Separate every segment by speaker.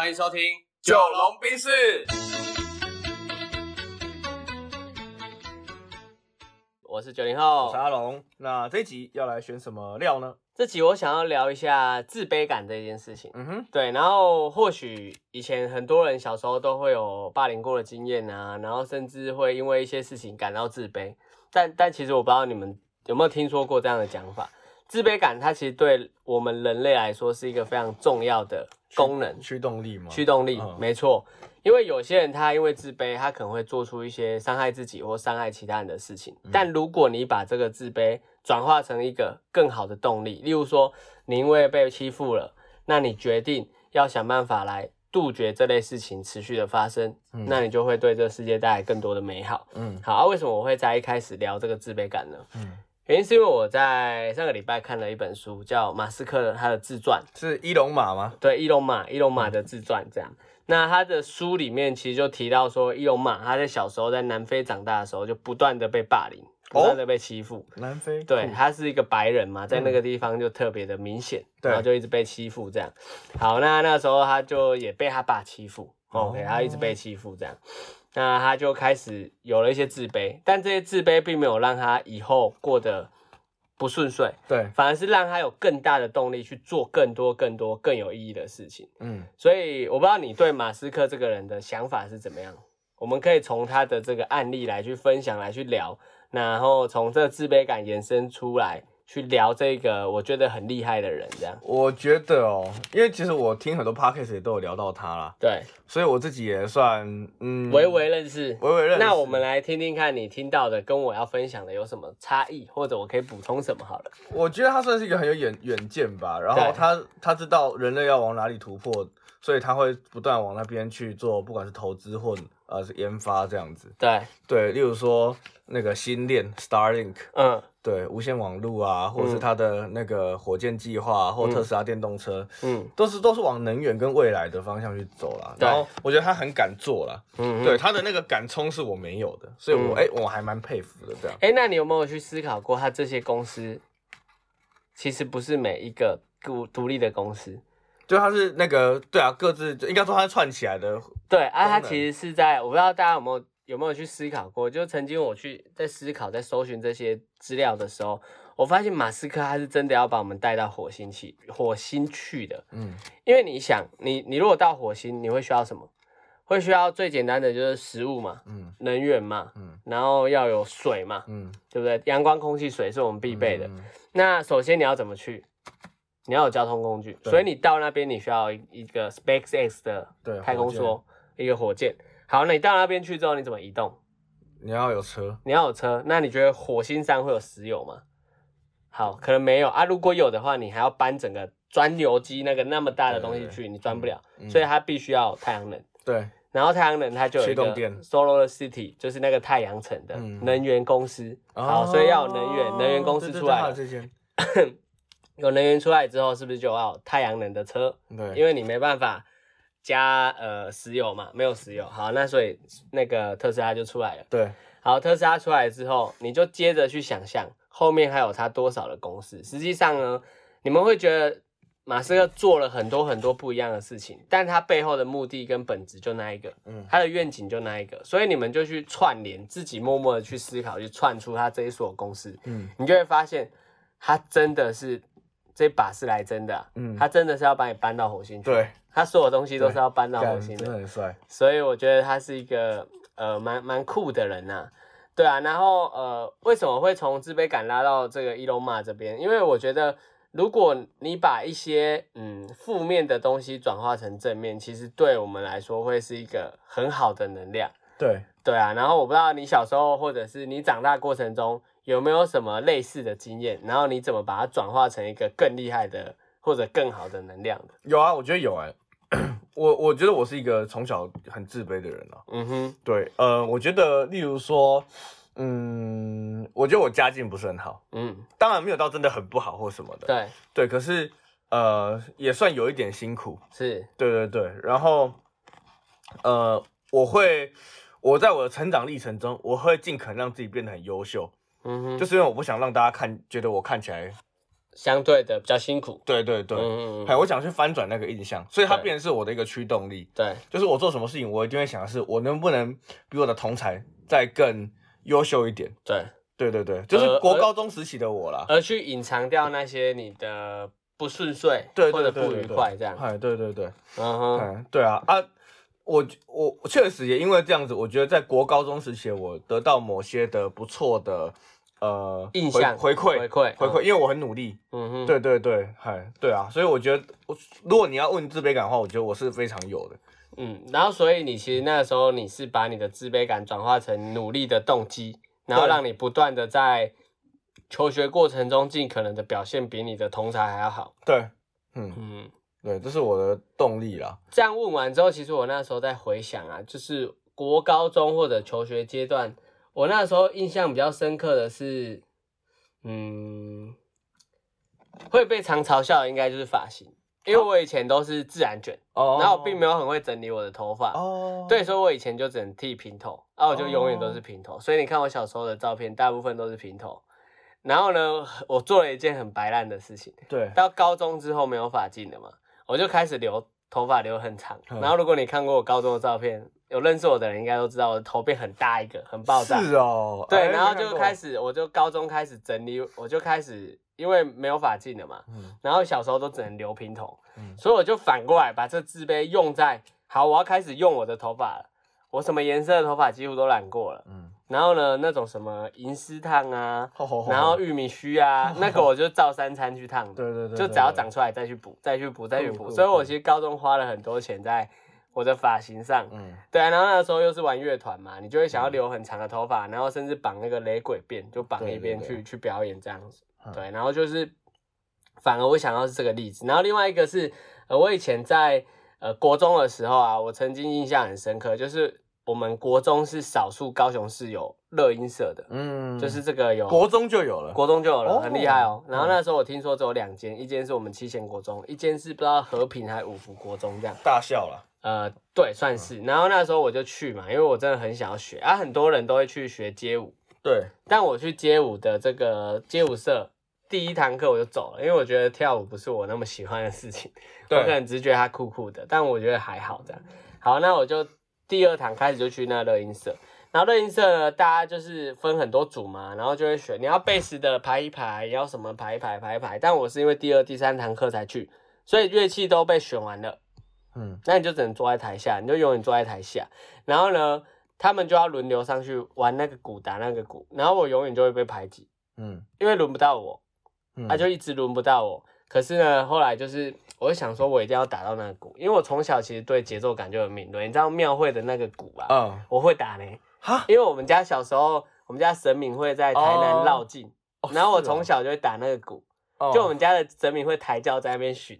Speaker 1: 欢迎收听《
Speaker 2: 九龙冰室，
Speaker 1: 我是九零后
Speaker 2: 我是。阿龙。那这一集要来选什么料呢？
Speaker 1: 这集我想要聊一下自卑感这件事情。
Speaker 2: 嗯哼，
Speaker 1: 对，然后或许以前很多人小时候都会有霸凌过的经验啊，然后甚至会因为一些事情感到自卑。但但其实我不知道你们有没有听说过这样的讲法，自卑感它其实对我们人类来说是一个非常重要的功能。
Speaker 2: 驱动力吗？
Speaker 1: 驱动力，
Speaker 2: 嗯
Speaker 1: 没错。因为有些人他因为自卑，他可能会做出一些伤害自己或伤害其他人的事情。
Speaker 2: 嗯
Speaker 1: 但如果你把这个自卑转化成一个更好的动力，例如说你因为被欺负了，那你决定要想办法来杜绝这类事情持续的发生，
Speaker 2: 嗯
Speaker 1: 那你就会对这个世界带来更多的美好。
Speaker 2: 嗯
Speaker 1: 好，啊，为什么我会在一开始聊这个自卑感呢？
Speaker 2: 嗯，
Speaker 1: 原因是因为我在上个礼拜看了一本书，叫马斯克的他的自传。
Speaker 2: 是伊隆马吗？
Speaker 1: 对，伊隆马，伊隆马的自传这样。那他的书里面其实就提到说，伊隆马他在小时候在南非长大的时候，就不断的被霸凌，不断的被欺负。
Speaker 2: 南非。
Speaker 1: 对，他是一个白人嘛，在那个地方就特别的明显，
Speaker 2: 对
Speaker 1: 然后就一直被欺负这样。好，那那时候他就也被他爸欺负，OK，
Speaker 2: 哦
Speaker 1: 他一直被欺负这样。那他就开始有了一些自卑，但这些自卑并没有让他以后过得不顺遂，
Speaker 2: 对，
Speaker 1: 反而是让他有更大的动力去做更多、更多、更有意义的事情。
Speaker 2: 嗯，
Speaker 1: 所以我不知道你对马斯克这个人的想法是怎么样，我们可以从他的这个案例来去分享，来去聊，然后从这个自卑感延伸出来，去聊这个我觉得很厉害的人，这样
Speaker 2: 我觉得哦，因为其实我听很多 podcast 也都有聊到他啦，
Speaker 1: 对，
Speaker 2: 所以我自己也算嗯
Speaker 1: 微微认识。
Speaker 2: 微微认识。
Speaker 1: 那我们来听听看你听到的跟我要分享的有什么差异，或者我可以补充什么好了。
Speaker 2: 我觉得他算是一个很有远远见吧，然后他他知道人类要往哪里突破，所以他会不断往那边去做，不管是投资或呃是研发这样子。
Speaker 1: 对，
Speaker 2: 对，例如说那个星链 Starlink，
Speaker 1: 嗯
Speaker 2: 对，无线网络啊，或者是
Speaker 1: 嗯。
Speaker 2: 他的那个火箭计划，或特斯拉电动车，
Speaker 1: 嗯。
Speaker 2: 都是都是往能源跟未来的方向去走啦。然后我觉得他很敢做啦，
Speaker 1: 嗯，
Speaker 2: 对他的那个敢冲是我没有的，所以我
Speaker 1: 嗯。
Speaker 2: 哎、我还蛮佩服的这样。
Speaker 1: 哎、那你有没有去思考过，他这些公司其实不是每一个独独立的公司？
Speaker 2: 就他是那个对啊，各自应该说他是串起来的，
Speaker 1: 对，啊，它其实是在，我不知道大家有没有有没有去思考过，就曾经我去在思考，在搜寻这些资料的时候，我发现马斯克他是真的要把我们带到火星去，火星去的。
Speaker 2: 嗯
Speaker 1: 因为你想，你你如果到火星，你会需要什么？会需要最简单的就是食物嘛，
Speaker 2: 嗯
Speaker 1: 能源嘛，
Speaker 2: 嗯
Speaker 1: 然后要有水嘛，
Speaker 2: 嗯，
Speaker 1: 对不对？阳光、空气、水是我们必备的。
Speaker 2: 嗯
Speaker 1: 那首先你要怎么去？你要有交通工具，所以你到那边你需要一一个 SpaceX 的
Speaker 2: 对
Speaker 1: 太空梭，一个火箭。好，那你到那边去之后，你怎么移动？
Speaker 2: 你要有车，
Speaker 1: 你要有车，那你觉得火星上会有石油吗？好，可能没有啊。如果有的话，你还要搬整个钻油机那个那么大的东西去，你钻不了，
Speaker 2: 嗯
Speaker 1: 所以它必须要有太阳能。
Speaker 2: 对，
Speaker 1: 然后太阳能它就有一个
Speaker 2: 驱动电
Speaker 1: Solar City，就是那个太阳城的
Speaker 2: 嗯
Speaker 1: 能源公司。好，所以要有能源，能源公司出来了，
Speaker 2: 对还有这些，
Speaker 1: 有能源出来之后，是不是就要有太阳能的车？
Speaker 2: 对，
Speaker 1: 因为你没办法加呃石油嘛，没有石油。好，那所以那个特斯拉就出来了。
Speaker 2: 对，
Speaker 1: 好，特斯拉出来之后，你就接着去想象后面还有它多少的公司。实际上呢，你们会觉得马斯克做了很多很多不一样的事情，但他背后的目的跟本质就那一个，
Speaker 2: 嗯
Speaker 1: 他的愿景就那一个。所以你们就去串联，自己默默的去思考，去串出他这一所公司，
Speaker 2: 嗯
Speaker 1: 你就会发现他真的是这把是来真的啊、
Speaker 2: 嗯
Speaker 1: 他真的是要把你搬到火星去。
Speaker 2: 对，
Speaker 1: 他所有东西都是要搬到火星的
Speaker 2: 真的。很帅，
Speaker 1: 所以我觉得他是一个呃蛮蛮酷的人呐、对啊，然后呃为什么会从自卑感拉到这个伊隆马这边？因为我觉得如果你把一些嗯负面的东西转化成正面，其实对我们来说会是一个很好的能量。
Speaker 2: 对，
Speaker 1: 对啊，然后我不知道你小时候或者是你长大过程中有没有什么类似的经验，然后你怎么把它转化成一个更厉害的或者更好的能量的？
Speaker 2: 有啊，我觉得有哎、我我觉得我是一个从小很自卑的人啊。
Speaker 1: 嗯哼，
Speaker 2: 对，呃，我觉得例如说，嗯，我觉得我家境不是很好，
Speaker 1: 嗯，
Speaker 2: 当然没有到真的很不好或什么的。
Speaker 1: 对，
Speaker 2: 对，可是呃，也算有一点辛苦。
Speaker 1: 是，
Speaker 2: 对对对，然后呃，我会我在我的成长历程中，我会尽可能让自己变得很优秀，
Speaker 1: 嗯哼，
Speaker 2: 就是因为我不想让大家看觉得我看起来
Speaker 1: 相对的比较辛苦。
Speaker 2: 对对对，
Speaker 1: 嗯嗯
Speaker 2: 我想去翻转那个印象，所以它
Speaker 1: 对
Speaker 2: 变成是我的一个驱动力。
Speaker 1: 对，
Speaker 2: 就是我做什么事情，我一定会想的是，我能不能比我的同才再更优秀一点。
Speaker 1: 对，
Speaker 2: 对对对，就是国高中时期的我啦。
Speaker 1: 而去隐藏掉那些你的不顺遂，
Speaker 2: 对
Speaker 1: 或者不愉快这样。
Speaker 2: 哎，对对对，
Speaker 1: 嗯
Speaker 2: 对啊啊，我我我确实也因为这样子，我觉得在国高中时期，我得到某些的不错的呃
Speaker 1: 印象
Speaker 2: 回回馈
Speaker 1: 回馈
Speaker 2: 回馈，因为我很努力。
Speaker 1: 嗯哼，
Speaker 2: 对对对，嗨，对啊，所以我觉得我如果你要问自卑感的话，我觉得我是非常有的。
Speaker 1: 嗯，然后所以你其实那个时候你是把你的自卑感转化成努力的动机，然后让你不断的在求学过程中尽可能的表现比你的同才还要好。
Speaker 2: 对，嗯，
Speaker 1: 嗯，
Speaker 2: 对，这是我的动力啦。
Speaker 1: 这样问完之后，其实我那时候在回想啊，就是国高中或者求学阶段，我那时候印象比较深刻的是，嗯，会被常嘲笑的应该就是发型，因为我以前都是自然卷，
Speaker 2: 哦
Speaker 1: 然后我并没有很会整理我的头发。
Speaker 2: 哦，
Speaker 1: 对，所以我以前就只能剃平头，啊，我就永远都是平头。所以你看我小时候的照片，大部分都是平头。然后呢，我做了一件很白烂的事情，
Speaker 2: 对，
Speaker 1: 到高中之后没有发镜了嘛，我就开始留头发留很长。
Speaker 2: 嗯。
Speaker 1: 然后如果你看过我高中的照片，有认识我的人应该都知道我的头变很大一个，很爆炸。
Speaker 2: 是哦，
Speaker 1: 对，
Speaker 2: 哎
Speaker 1: 然后就开始，我就高中开始整理，我就开始因为没有发镜了嘛，
Speaker 2: 嗯。
Speaker 1: 然后小时候都只能留平头，
Speaker 2: 嗯。
Speaker 1: 所以我就反过来把这自卑用在好，我要开始用我的头发了。我什么颜色的头发几乎都染过了，
Speaker 2: 嗯，
Speaker 1: 然后呢，那种什么银丝烫啊，然后玉米须啊，那个我就照三餐去烫。的，
Speaker 2: 对对对，
Speaker 1: 就只要长出来再去补，再去补，再去补。所以我其实高中花了很多钱在我的发型上，
Speaker 2: 嗯。
Speaker 1: 对啊，然后那时候又是玩乐团嘛，你就会想要留很长的头发，然后甚至绑那个雷鬼辫，就绑一边去去表演这样子。
Speaker 2: 嗯。
Speaker 1: 对，然后就是反而我想到是这个例子，然后另外一个是呃，我以前在呃国中的时候啊，我曾经印象很深刻，就是我们国中是少数高雄市有乐音社的，
Speaker 2: 嗯，
Speaker 1: 就是这个有
Speaker 2: 国中就有了，
Speaker 1: 国中就有了，
Speaker 2: 哦
Speaker 1: 很厉害哦。然后
Speaker 2: 嗯
Speaker 1: 那时候我听说只有两间，一间是我们七贤国中，一间是不知道和平还是五福国中这样。
Speaker 2: 大校了，
Speaker 1: 呃，对，算是。然后那时候我就去嘛，因为我真的很想要学啊，很多人都会去学街舞，
Speaker 2: 对，
Speaker 1: 但我去街舞的这个街舞社第一堂课我就走了，因为我觉得跳舞不是我那么喜欢的事情，我
Speaker 2: 对
Speaker 1: 可能只是觉得它酷酷的，但我觉得还好这样。好，那我就第二堂开始就去那乐音社。然后乐音社呢，大家就是分很多组嘛，然后就会选你要贝斯的排一排，要什么排一排排一排。但我是因为第二、第三堂课才去，所以乐器都被选完了。
Speaker 2: 嗯
Speaker 1: 那你就只能坐在台下，你就永远坐在台下。然后呢，他们就要轮流上去玩那个鼓，打那个鼓，然后我永远就会被排挤，
Speaker 2: 嗯
Speaker 1: 因为轮不到我，
Speaker 2: 嗯，
Speaker 1: 他、就一直轮不到我。可是呢，后来就是我就想说，我一定要打到那个鼓，因为我从小其实对节奏感就很敏锐。你知道庙会的那个鼓啊，
Speaker 2: 嗯，
Speaker 1: 我会打呢，
Speaker 2: 哈，
Speaker 1: 因为我们家小时候，我们家神明会在台南
Speaker 2: 哦
Speaker 1: 绕境，然后我从小就会打那个鼓。
Speaker 2: 哦
Speaker 1: 就我们家的神明会抬轿在那边巡，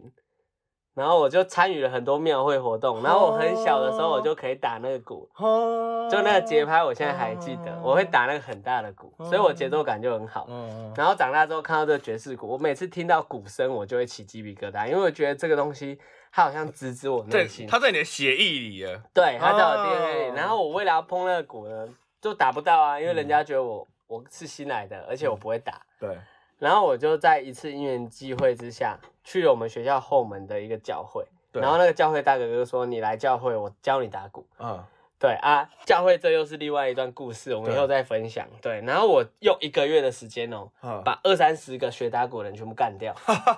Speaker 1: 然后我就参与了很多庙会活动，然后我很小的时候我就可以打那个鼓，
Speaker 2: 哦
Speaker 1: 就那个节拍我现在还记得，我会打那个很大的鼓，所以我节奏感就很好。
Speaker 2: 嗯
Speaker 1: 然后长大之后看到这个爵士鼓，我每次听到鼓声我就会起鸡皮疙瘩，因为我觉得这个东西它好像直指我内，心，
Speaker 2: 它在你的血液里啊，
Speaker 1: 对，它在我
Speaker 2: 哦
Speaker 1: DNA 里。然后我为了要碰那个鼓呢，就打不到啊，因为人家觉得我我是新来的，而且我不会打。
Speaker 2: 对，
Speaker 1: 然后我就在一次因缘际会之下，去了我们学校后门的一个教会。
Speaker 2: 对
Speaker 1: 然后那个教会大哥哥说：“你来教会，我教你打鼓。
Speaker 2: 嗯，”
Speaker 1: 对啊，教会这又是另外一段故事，我们以后再分享。对，然后我用一个月的时间哦，
Speaker 2: 嗯
Speaker 1: 把二三十个学打鼓的人全部干掉。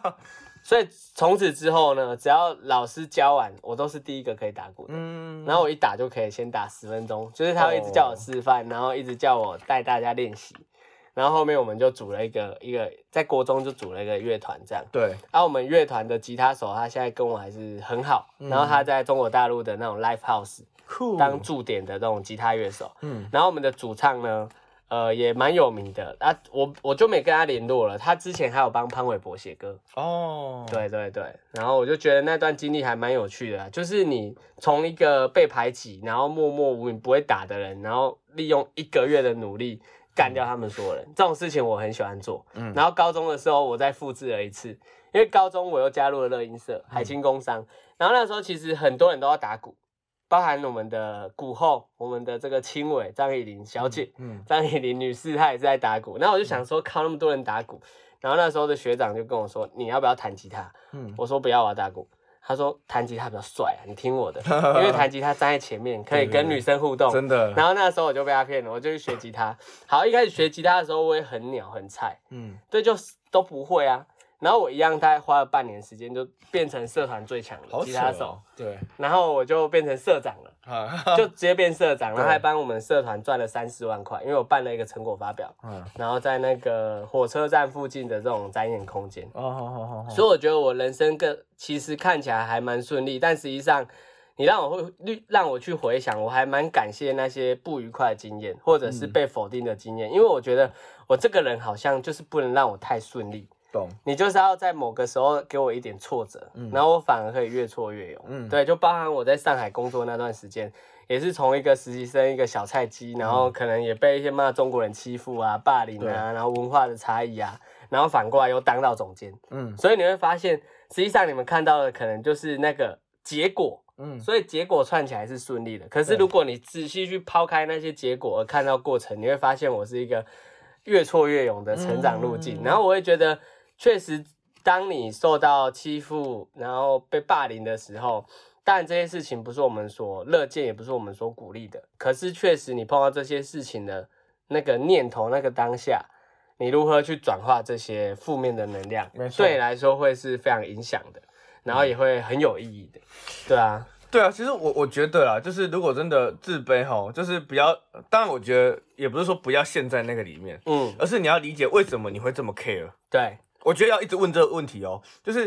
Speaker 1: 所以从此之后呢，只要老师教完，我都是第一个可以打鼓的。
Speaker 2: 嗯，
Speaker 1: 然后我一打就可以先打十分钟，就是他会一直叫我示范，然后一直叫我带大家练习，然后后面我们就组了一个一个在国中就组了一个乐团这样。
Speaker 2: 对，
Speaker 1: 然后我们乐团的吉他手他现在跟我还是很好，
Speaker 2: 嗯
Speaker 1: 然后他在中国大陆的那种 live house
Speaker 2: 酷
Speaker 1: 当驻点的那种吉他乐手，
Speaker 2: 嗯。
Speaker 1: 然后我们的主唱呢，呃也蛮有名的。啊，我我就没跟他联络了，他之前还有帮潘玮柏写歌，
Speaker 2: 哦，
Speaker 1: 对对对，然后我就觉得那段经历还蛮有趣的啊，就是你从一个被排挤，然后默默无名不会打的人，然后利用一个月的努力干掉他们所有人，这种事情我很喜欢做。
Speaker 2: 嗯
Speaker 1: 然后高中的时候我再复制了一次，因为高中我又加入了乐音社、海清工商，然后那时候其实很多人都要打鼓，包含我们的鼓后，我们的这个青伟张以玲小姐，
Speaker 2: 嗯
Speaker 1: 张以玲女士她也是在打鼓，然后我就想说，靠那么多人打鼓，然后那时候的学长就跟我说，你要不要弹吉他？
Speaker 2: 嗯，
Speaker 1: 我说不要，我要打鼓。他说弹吉他比较帅啊，你听我的，因为弹吉他站在前面可以跟女生互动。
Speaker 2: 真的。
Speaker 1: 然后那时候我就被他骗了，我就去学吉他。好，一开始学吉他的时候我也很鸟很菜，嗯，对，就都不会啊。然后我一样，大概花了半年时间，就变成社团最强的吉他手。
Speaker 2: 对。
Speaker 1: 然后我就变成社长了，就直接变社长，然后还帮我们社团赚了三四万块，因为我办了一个成果发表。嗯。然后在那个火车站附近的这种展演空间。哦，好好好。所以我觉得我人生更其实看起来还蛮顺利，但实际上你让我会让我去回想，我还蛮感谢那些不愉快的经验，或者是被否定的经验，因为我觉得我这个人好像就是不能让我太顺利。你就是要在某个时候给我一点挫折，嗯然后我反而可以越挫越勇。嗯，对，就包含我在上海工作那段时间，也是从一个实习生，一个小菜鸡，然后可能也被一些骂中国人欺负啊、霸凌啊，然后文化的差异啊，然后反过来又当到总监。嗯，所以你会发现，实际上你们看到的可能就是那个结果。嗯，所以结果串起来是顺利的。可是如果你仔细去抛开那些结果而看到过程，你会发现我是一个越挫越勇的成长路径。然后我会觉得。确实，当你受到欺负，然后被霸凌的时候，当然这些事情不是我们所乐见，也不是我们所鼓励的。可是，确实你碰到这些事情的那个念头、那个当下，你如何去转化这些负面的能量，对你来说会是非常影响的，然后也会很有意义的。对啊，
Speaker 2: 对啊。其实我我觉得啦，就是如果真的自卑哈，就是不要，当然我觉得也不是说不要陷在那个里面，嗯，而是你要理解为什么你会这么 care。
Speaker 1: 对。
Speaker 2: 我觉得要一直问这个问题哦，就是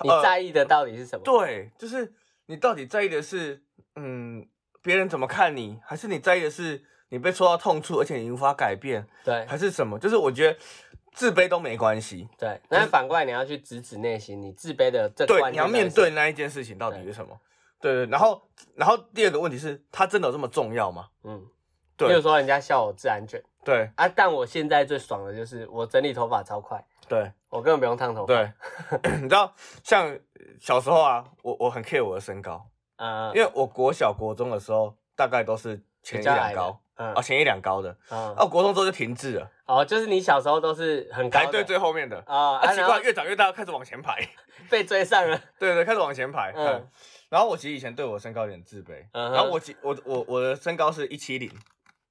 Speaker 1: 你在意的到底是什么？
Speaker 2: 对，就是你到底在意的是，嗯，别人怎么看你，还是你在意的是你被戳到痛处，而且你无法改变？
Speaker 1: 对，
Speaker 2: 还是什么？就是我觉得自卑都没关系。
Speaker 1: 对，那反过来你要去直指内心，你自卑的这
Speaker 2: 对，你要面对那一件事情到底是什么？对对，然后然后第二个问题是，它真的有这么重要吗？嗯，
Speaker 1: 对。比如说人家笑我自然卷，
Speaker 2: 对
Speaker 1: 啊，但我现在最爽的就是我整理头发超快。
Speaker 2: 对
Speaker 1: 我根本不用烫头
Speaker 2: 发。对，你知道，像小时候啊，我我很 care 我的身高，嗯，因为我国小国中的时候大概都是前一两高，嗯，啊前一两高的，嗯，啊国中之后就停滞了。
Speaker 1: 哦，就是你小时候都是很高，排
Speaker 2: 队最后面的啊，啊奇怪，越长越大开始往前排，
Speaker 1: 被追上了。
Speaker 2: 对对，开始往前排。嗯，然后我其实以前对我身高有点自卑，然后我我我我的身高是一七零，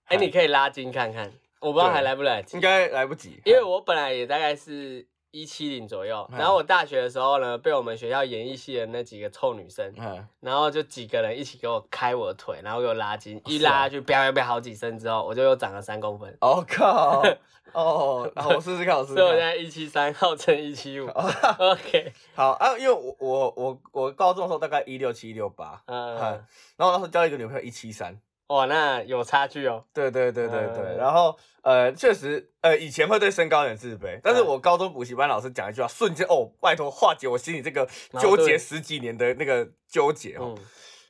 Speaker 1: 哎，你可以拉近看看。我不知道还来不来，
Speaker 2: 应该来不及，
Speaker 1: 因为我本来也大概是一七零左右，然后我大学的时候呢，被我们学校演艺系的那几个臭女生，嗯然后就几个人一起给我开我的腿，然后给我拉筋，一拉就啪啪啪好几声之后，我就又长了三公分。
Speaker 2: 我靠！哦，我试试看，我试试看。
Speaker 1: 所以我现在一七三，号称一七五。OK，
Speaker 2: 好啊，因为我我我我高中的时候大概一六七一六八，嗯，然后那时候交一个女朋友一七三。
Speaker 1: 哇，那有差距哦。
Speaker 2: 对对对对对，然后呃，确实呃，以前会对身高有点自卑，但是我高中补习班老师讲一句话，瞬间哦，拜托化解我心里这个纠结十几年的那个纠结哦。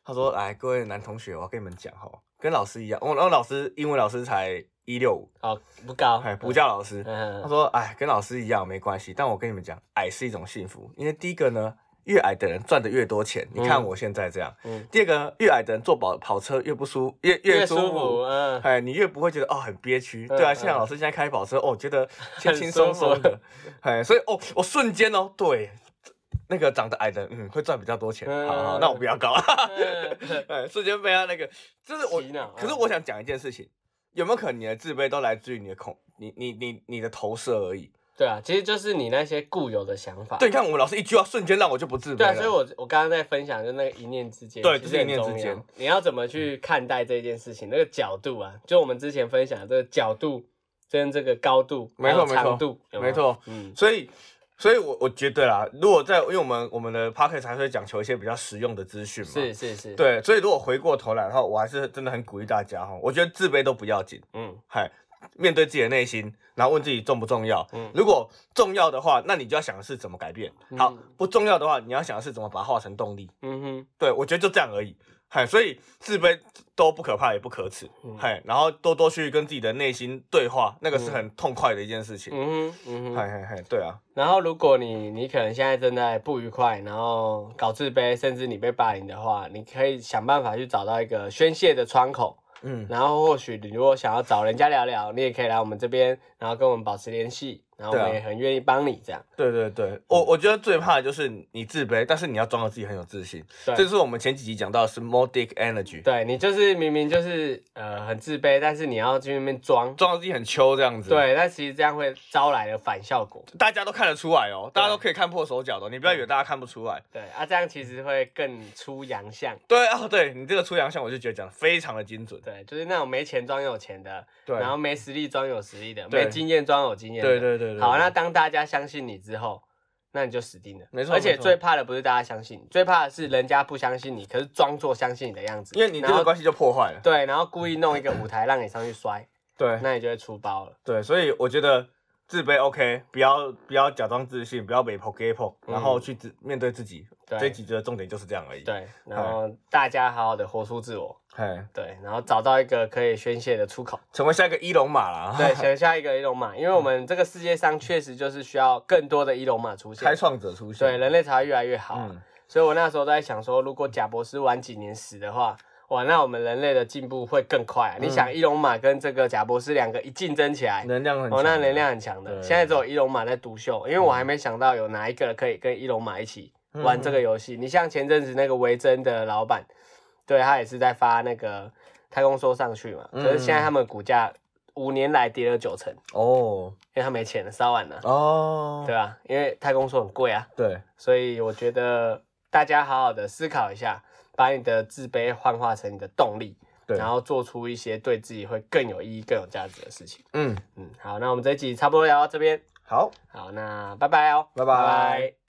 Speaker 2: 他说：“来，各位男同学，我要跟你们讲哈，跟老师一样，我然后老师英文老师才一六五，
Speaker 1: 哦，不高，
Speaker 2: 哎，补教老师。他说：哎，跟老师一样没关系，但我跟你们讲，矮是一种幸福，因为第一个呢。”越矮的人赚的越多钱，你看我现在这样。嗯。第二个，越矮的人坐跑跑车越不舒，越越舒服。嗯。哎，你越不会觉得哦很憋屈。对啊，像老师现在开跑车哦，觉得 轻轻松松的。哎，所以哦，我瞬间哦，对，那个长得矮的，嗯，会赚比较多钱。好好，那我不要搞。哎，瞬间被他那个，就是我。可是我想讲一件事情，有没有可能你的自卑都来自于你的恐，你你你你的投射而已？
Speaker 1: 对啊，其实就是你那些固有的想法。
Speaker 2: 对，你看我们老师一句话，瞬间让我就不自卑。
Speaker 1: 对啊，所以我我刚刚在分享，就那个一念之间，
Speaker 2: 对，就是一念之间。
Speaker 1: 你要怎么去看待这件事情？那个角度啊，就我们之前分享的这个角度跟这个高度，
Speaker 2: 没错，
Speaker 1: 长度，
Speaker 2: 没错。嗯，所以，所以我我觉得啦，如果在，因为我们我们的 p o c k e t 才会讲求一些比较实用的资讯嘛。
Speaker 1: 是是是。
Speaker 2: 对，所以如果回过头来的话，我还是真的很鼓励大家哈，我觉得自卑都不要紧。嗯，嗨。面对自己的内心，然后问自己重不重要。嗯，如果重要的话，那你就要想的是怎么改变。好，不重要的话，你要想的是怎么把它化成动力。嗯哼，对我觉得就这样而已。嗨，所以自卑都不可怕，也不可耻。嗨，然后多多去跟自己的内心对话，那个是很痛快的一件事情。嗯哼，嗯哼，嗨嗨嗨，对啊。
Speaker 1: 然后如果你你可能现在正在不愉快，然后搞自卑，甚至你被霸凌的话，你可以想办法去找到一个宣泄的窗口。嗯，然后或许你如果想要找人家聊聊，你也可以来我们这边，然后跟我们保持联系。然后我们也很愿意帮你这样。
Speaker 2: 对对对，我我觉得最怕的就是你自卑，但是你要装的自己很有自信。
Speaker 1: 对
Speaker 2: 这是我们前几集讲到的是 more dick energy，
Speaker 1: 对你就是明明就是呃很自卑，但是你要去那边装，
Speaker 2: 装的自己很秋这样子。，
Speaker 1: 对，但其实这样会招来的反效果。
Speaker 2: 大家都看得出来哦，大家都可以看破手脚的，你不要以为大家看不出来。
Speaker 1: 对啊，这样其实会更出洋相。
Speaker 2: 对哦，对你这个出洋相，我就觉得讲的非常的精准。
Speaker 1: 对，就是那种没钱装有钱的，
Speaker 2: 对
Speaker 1: 然后没实力装有实力的，没经验装有经验的。
Speaker 2: 对对对对
Speaker 1: 好，
Speaker 2: 对
Speaker 1: 那当大家相信你之后，那你就死定了。
Speaker 2: 没错
Speaker 1: 而且最怕的不是大家相信你，最怕的是人家不相信你，可是装作相信你的样子。
Speaker 2: 因为你这个关系就破坏了。
Speaker 1: 对，然后故意弄一个舞台让你上去摔，
Speaker 2: 对
Speaker 1: 那你就会出包了。
Speaker 2: 对，所以我觉得自卑 OK，不要不要假装自信，不要被破给破，然后去自面对自己。
Speaker 1: 嗯对
Speaker 2: 这一集的重点就是这样而已。，
Speaker 1: 对，然后大家好好的活出自我，
Speaker 2: 嘿，
Speaker 1: 对，然后找到一个可以宣泄的出口。
Speaker 2: 成为下一个伊隆马啦。
Speaker 1: 对，成为下一个伊隆马，因为我们这个世界上确实就是需要更多的伊隆马出现
Speaker 2: 开，创者出现。
Speaker 1: 对，人类才会越来越好所以我那时候都在想说，如果贾博士晚几年死的话，哇，那我们人类的进步会更快啊！你想，伊隆马跟这个贾博士两个一竞争起来，
Speaker 2: 能量很强。
Speaker 1: 哦，那能量很强的。
Speaker 2: 对
Speaker 1: 现在只有伊隆马在独秀，因为我还没想到有哪一个可以跟伊隆马一起玩这个游戏。你像前阵子那个维珍的老板，对他也是在发那个太空梭上去嘛，
Speaker 2: 嗯
Speaker 1: 可是现在他们股价五年来跌了九成，
Speaker 2: 哦
Speaker 1: 因为他没钱了，烧完了，
Speaker 2: 哦，
Speaker 1: 对吧？因为太空梭很贵啊，
Speaker 2: 对
Speaker 1: 所以我觉得大家好好的思考一下，把你的自卑幻化成你的动力。
Speaker 2: 对
Speaker 1: 然后做出一些对自己会更有意义、更有价值的事情。
Speaker 2: 嗯，
Speaker 1: 嗯，好，那我们这一集差不多聊到这边。
Speaker 2: 好。
Speaker 1: 好，那拜拜哦，
Speaker 2: 拜拜